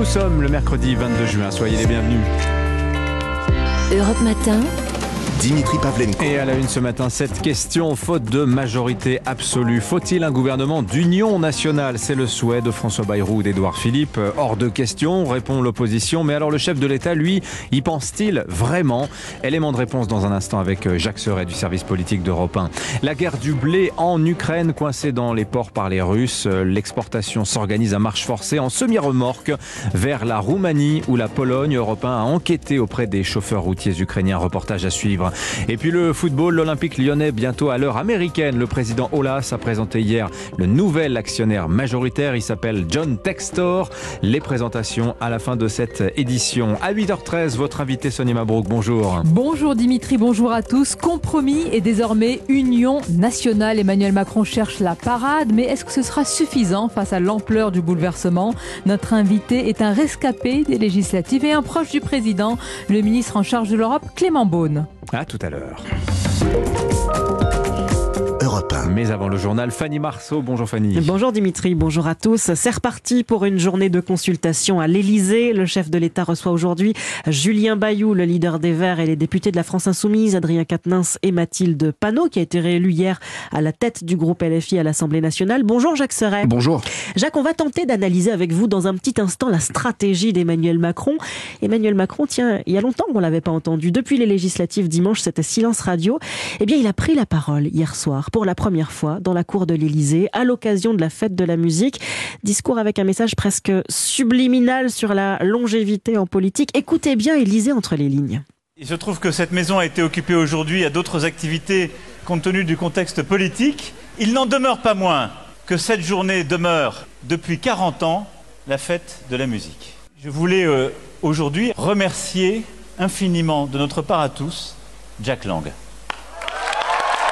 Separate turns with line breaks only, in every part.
Nous sommes le mercredi 22 juin, soyez les bienvenus.
Europe Matin.
Dimitri Pavlenko.
Et à la une ce matin, cette question, faute de majorité absolue, faut-il un gouvernement d'union nationale? C'est le souhait de François Bayrou ou d'Édouard Philippe. Hors de question, répond l'opposition. Mais alors le chef de l'État, lui, y pense-t-il vraiment? Élément de réponse dans un instant avec Jacques Serret du service politique d'Europe 1. La guerre du blé en Ukraine, coincée dans les ports par les Russes. L'exportation s'organise à marche forcée en semi-remorque vers la Roumanie ou la Pologne. Europe 1 a enquêté auprès des chauffeurs routiers ukrainiens. Reportage à suivre. Et puis le football, l'Olympique lyonnais bientôt à l'heure américaine. Le président Olas a présenté hier le nouvel actionnaire majoritaire. Il s'appelle John Textor. Les présentations à la fin de cette édition. À 8h13, votre invité Sonia Mabrouk, bonjour.
Bonjour Dimitri, bonjour à tous. Compromis et désormais union nationale. Emmanuel Macron cherche la parade, mais est-ce que ce sera suffisant face à l'ampleur du bouleversement? Notre invité est un rescapé des législatives et un proche du président, le ministre en charge de l'Europe, Clément Beaune.
À tout à l'heure.
Europe 1.
Mais avant le journal, Fanny Marceau. Bonjour Fanny.
Bonjour Dimitri, bonjour à tous. C'est reparti pour une journée de consultation à l'Elysée. Le chef de l'État reçoit aujourd'hui Julien Bayou, le leader des Verts et les députés de la France Insoumise, Adrien Quatennens et Mathilde Panot, qui a été réélu hier à la tête du groupe LFI à l'Assemblée nationale. Bonjour Jacques Serret.
Bonjour.
Jacques, on va tenter d'analyser avec vous dans un petit instant la stratégie d'Emmanuel Macron. Emmanuel Macron, tiens, il y a longtemps qu'on l'avait pas entendu. Depuis les législatives dimanche, c'était silence radio. Eh bien, il a pris la parole hier soir pour la première fois dans la cour de l'Élysée à l'occasion de la fête de la musique. Discours avec un message presque subliminal sur la longévité en politique. Écoutez bien et lisez entre les lignes.
Il se trouve que cette maison a été occupée aujourd'hui à d'autres activités compte tenu du contexte politique. Il n'en demeure pas moins que cette journée demeure depuis 40 ans la fête de la musique. Je voulais euh, aujourd'hui remercier infiniment de notre part à tous Jack Lang.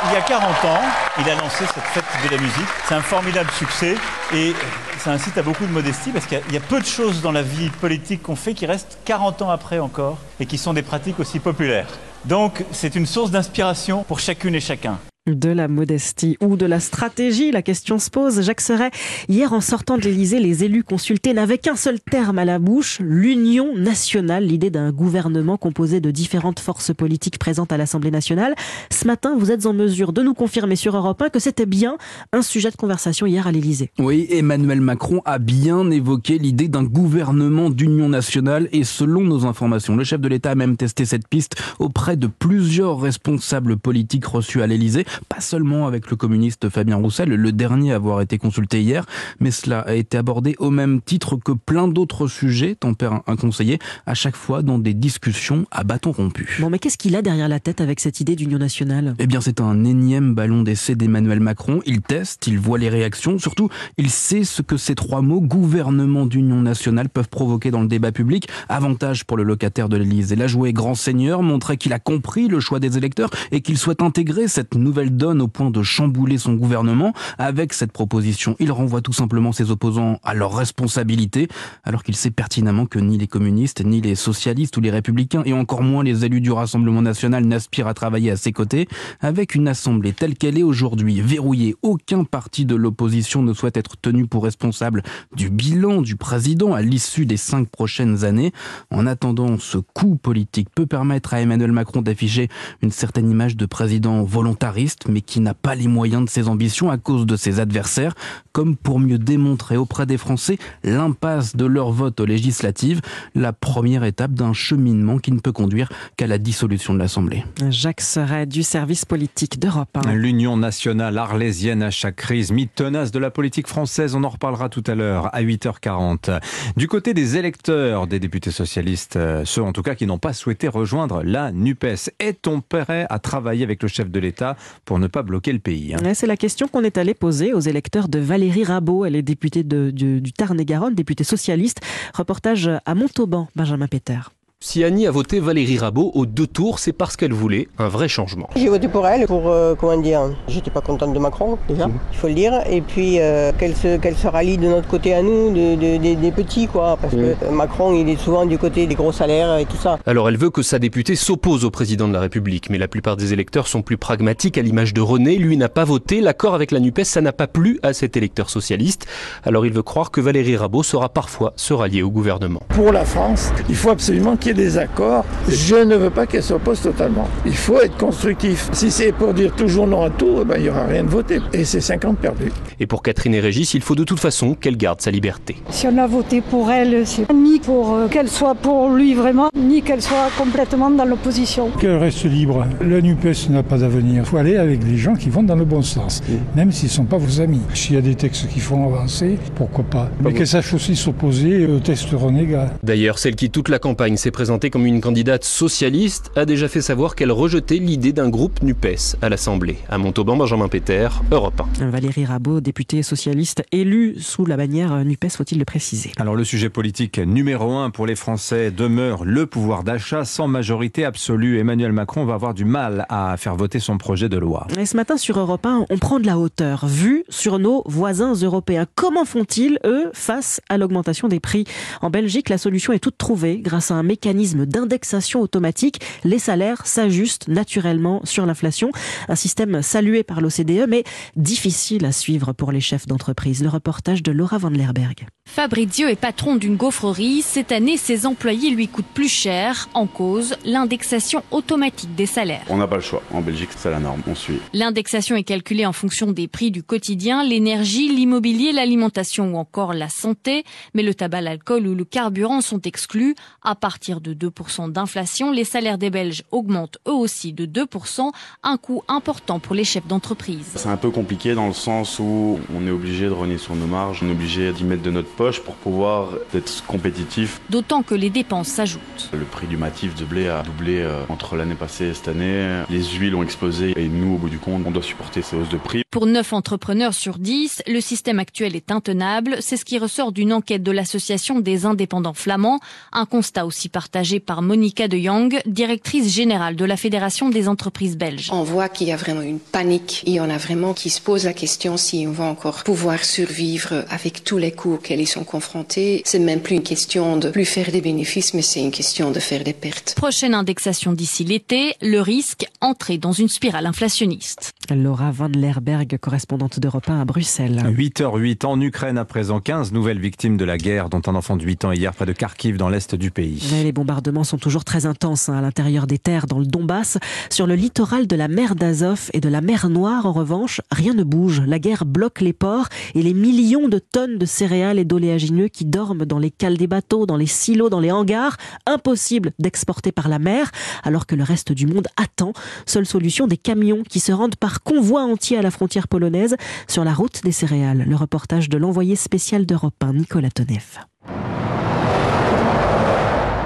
Il y a 40 ans, il a lancé cette fête de la musique. C'est un formidable succès et ça incite à beaucoup de modestie parce qu'il y, a peu de choses dans la vie politique qu'on fait qui restent 40 ans après encore et qui sont des pratiques aussi populaires. Donc c'est une source d'inspiration pour chacune et chacun
de la modestie ou de la stratégie La question se pose. Jacques Serret, hier en sortant de l'Élysée, les élus consultés n'avaient qu'un seul terme à la bouche, l'union nationale, l'idée d'un gouvernement composé de différentes forces politiques présentes à l'Assemblée nationale. Ce matin, vous êtes en mesure de nous confirmer sur Europe 1 que c'était bien un sujet de conversation hier à l'Élysée.
Oui, Emmanuel Macron a bien évoqué l'idée d'un gouvernement d'union nationale et selon nos informations, le chef de l'État a même testé cette piste auprès de plusieurs responsables politiques reçus à l'Élysée pas seulement avec le communiste Fabien Roussel, le dernier à avoir été consulté hier, mais cela a été abordé au même titre que plein d'autres sujets, tempère un conseiller, à chaque fois dans des discussions à bâton rompu.
Bon, mais qu'est-ce qu'il a derrière la tête avec cette idée d'union nationale?
Eh bien, c'est un énième ballon d'essai d'Emmanuel Macron. Il teste, il voit les réactions, surtout, il sait ce que ces trois mots, gouvernement d'union nationale, peuvent provoquer dans le débat public. Avantage pour le locataire de l'Élysée. La joué grand seigneur, montrer qu'il a compris le choix des électeurs et qu'il souhaite intégrer cette nouvelle donne au point de chambouler son gouvernement. Avec cette proposition, il renvoie tout simplement ses opposants à leurs responsabilités, alors qu'il sait pertinemment que ni les communistes, ni les socialistes ou les républicains, et encore moins les élus du Rassemblement national n'aspirent à travailler à ses côtés. Avec une assemblée telle qu'elle est aujourd'hui, verrouillée, aucun parti de l'opposition ne souhaite être tenu pour responsable du bilan du président à l'issue des cinq prochaines années. En attendant, ce coup politique peut permettre à Emmanuel Macron d'afficher une certaine image de président volontariste, mais qui n'a pas les moyens de ses ambitions à cause de ses adversaires, comme pour mieux démontrer auprès des Français l'impasse de leur vote aux législatives, la première étape d'un cheminement qui ne peut conduire qu'à la dissolution de l'Assemblée.
Jacques Serret du service politique d'Europe.
L'Union nationale arlésienne à chaque crise, mythe tenace de la politique française, on en reparlera tout à l'heure à 8h40. Du côté des électeurs des députés socialistes, euh, ceux en tout cas qui n'ont pas souhaité rejoindre la NUPES, est-on prêt à travailler avec le chef de l'État pour ne pas bloquer le pays
hein C'est la question qu'on est allé poser aux électeurs de Valérie Rabault. Elle est députée du, du Tarn-et-Garonne, députée socialiste. Reportage à Montauban, Benjamin Péter.
Si Annie a voté Valérie Rabault au deux tours, c'est parce qu'elle voulait un vrai changement.
J'ai voté pour elle, pour, euh, comment dire, j'étais pas contente de Macron, déjà,
Mmh.
il faut le dire, et puis euh, qu'elle se, qu'elle se rallie de notre côté à nous, de- de- de- des petits, quoi, parce
Mmh.
que Macron, il est souvent du côté des gros salaires et tout ça.
Alors elle veut que sa députée s'oppose au président de la République, mais la plupart des électeurs sont plus pragmatiques à l'image de René. Lui n'a pas voté. L'accord avec la NUPES, ça n'a pas plu à cet électeur socialiste. Alors il veut croire que Valérie Rabault saura parfois se rallier au gouvernement.
Pour la France, il faut absolument qu'il y ait des accords. Je ne veux pas qu'elle s'oppose totalement. Il faut être constructif. Si c'est pour dire toujours non à tout, eh ben, il n'y aura rien de voté. Et c'est 50 perdus.
Et pour Catherine et Régis, il faut de toute façon qu'elle garde sa liberté.
Si on a voté pour elle, c'est ni pour euh, qu'elle soit pour lui vraiment, ni qu'elle soit complètement dans l'opposition.
Qu'elle reste libre. La NUPES n'a pas d'avenir. Il faut aller avec les gens qui vont dans le bon sens, même s'ils ne sont pas vos amis. S'il y a des textes qui font avancer, pourquoi pas. Mais qu'elle sache aussi s'opposer au test renégat.
D'ailleurs, celle qui toute la campagne s'est présentée comme une candidate socialiste a déjà fait savoir qu'elle rejetait l'idée d'un groupe NUPES à l'Assemblée. À Montauban, Benjamin Péter, Europe 1.
Valérie Rabault, députée socialiste élue sous la bannière NUPES, faut-il le préciser?
Alors le sujet politique numéro un pour les Français demeure le pouvoir d'achat. Sans majorité absolue, Emmanuel Macron va avoir du mal à faire voter son projet de loi.
Et ce matin sur Europe 1, on prend de la hauteur, vue sur nos voisins européens. Comment font-ils, eux, face à l'augmentation des prix? En Belgique, la solution est toute trouvée. Grâce à un mécanisme d'indexation automatique, les salaires s'ajustent naturellement sur l'inflation. Un système salué par l'OCDE, mais difficile à suivre pour les chefs d'entreprise. Le reportage de Laura Van Lerberg.
Fabrizio est patron d'une gaufrerie. Cette année, ses employés lui coûtent plus cher. En cause, l'indexation automatique des salaires.
On n'a pas le choix. En Belgique, c'est la norme. On suit.
L'indexation est calculée en fonction des prix du quotidien, l'énergie, l'immobilier, l'alimentation ou encore la santé. Mais le tabac, l'alcool ou le carburant sont exclus. À partir de 2% d'inflation, les salaires des Belges augmentent eux aussi de 2%, un coût important pour les chefs d'entreprise.
C'est un peu compliqué dans le sens où on est obligé de renier sur nos marges, on est obligé d'y mettre de notre poche pour pouvoir être compétitif.
D'autant que les dépenses s'ajoutent.
Le prix du matif de blé a doublé euh, entre l'année passée et cette année. Les huiles ont explosé et nous, au bout du compte, on doit supporter ces hausses de prix.
Pour 9 entrepreneurs sur 10, le système actuel est intenable. C'est ce qui ressort d'une enquête de l'association des indépendants flamands. Un constat aussi partagé par Monica de Jong, directrice générale de la Fédération des entreprises belges.
On voit qu'il y a vraiment une panique et on a vraiment qui se pose la question si on va encore pouvoir survivre avec tous les coûts auxquels ils sont confrontés. C'est même plus une question de plus faire des bénéfices, mais c'est une question de faire des pertes.
Prochaine indexation d'ici l'été, le risque, entrer dans une spirale inflationniste.
Laura Van Lerberg, correspondante d'Europe 1 à Bruxelles.
8h08 en Ukraine à présent, 15 nouvelles victimes de la guerre, dont un enfant de 8 ans hier près de Kharkiv dans l'est du pays.
Bombardements sont toujours très intenses hein, à l'intérieur des terres dans le Donbass. Sur le littoral de la mer d'Azov et de la mer Noire, en revanche, rien ne bouge. La guerre bloque les ports et les millions de tonnes de céréales et d'oléagineux qui dorment dans les cales des bateaux, dans les silos, dans les hangars. Impossible d'exporter par la mer, alors que le reste du monde attend. Seule solution, des camions qui se rendent par convoi entier à la frontière polonaise sur la route des céréales. Le reportage de l'envoyé spécial d'Europe 1, Nicolas Tonev.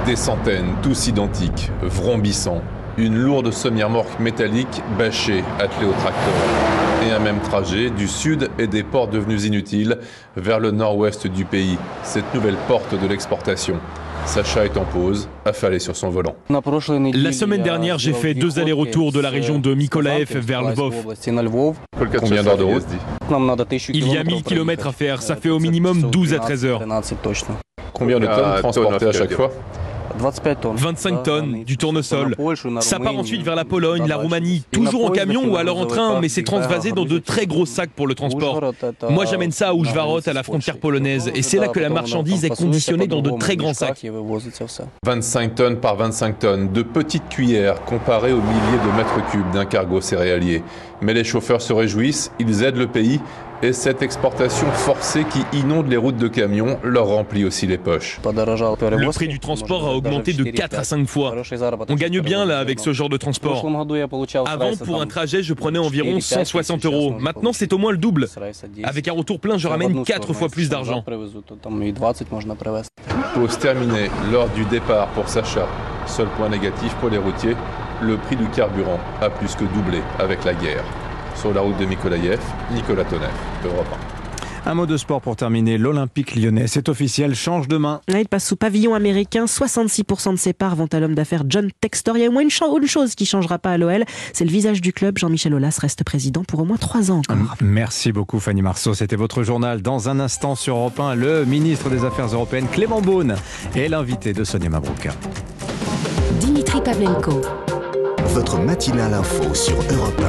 Des centaines, tous identiques, vrombissants. Une lourde semi-remorque métallique bâchée, attelée au tracteur. Et un même trajet du sud et des ports devenus inutiles vers le nord-ouest du pays. Cette nouvelle porte de l'exportation. Sacha est en pause, affalé sur son volant.
La semaine dernière, j'ai fait deux allers-retours de la région de Mykolaev vers Lvov.
Combien d'heures de route
Il y a 1000 km à faire, ça fait au minimum 12 à 13 heures.
Combien de tonnes transportées à chaque fois
25 tonnes, du tournesol. Ça part ensuite vers la Pologne, la Roumanie, toujours en camion ou alors en train, mais c'est transvasé dans de très gros sacs pour le transport. Moi j'amène ça à Oujvarot, à la frontière polonaise, et c'est là que la marchandise est conditionnée dans de très grands sacs.
25 tonnes par 25 tonnes, de petites cuillères comparées aux milliers de mètres cubes d'un cargo céréalier. Mais les chauffeurs se réjouissent, ils aident le pays et cette exportation forcée qui inonde les routes de camions leur remplit aussi les poches.
Le prix du transport a augmenté de 4 à 5 fois. On gagne bien là avec ce genre de transport. Avant, pour un trajet, je prenais environ 160 euros. Maintenant, c'est au moins le double. Avec un retour plein, je ramène 4 fois plus d'argent.
Pause terminée lors du départ pour Sacha. Seul point négatif pour les routiers, le prix du carburant a plus que doublé avec la guerre. Sur la route de Mykolaïev, Nicolas Tonev, Europe
Un mot de sport pour terminer. L'Olympique lyonnais, c'est officiel, change de main.
il passe sous pavillon américain. 66% de ses parts vont à l'homme d'affaires John Textor. Il y a au moins une, chose qui ne changera pas à l'OL. C'est le visage du club. Jean-Michel Aulas reste président pour au moins trois ans encore.
Merci beaucoup Fanny Marceau. C'était votre journal. Dans un instant sur Europe 1, le ministre des Affaires européennes Clément Beaune est l'invité de Sonia Mabrouka.
Dimitri Pavlenko.
Votre matinale info sur Europe 1.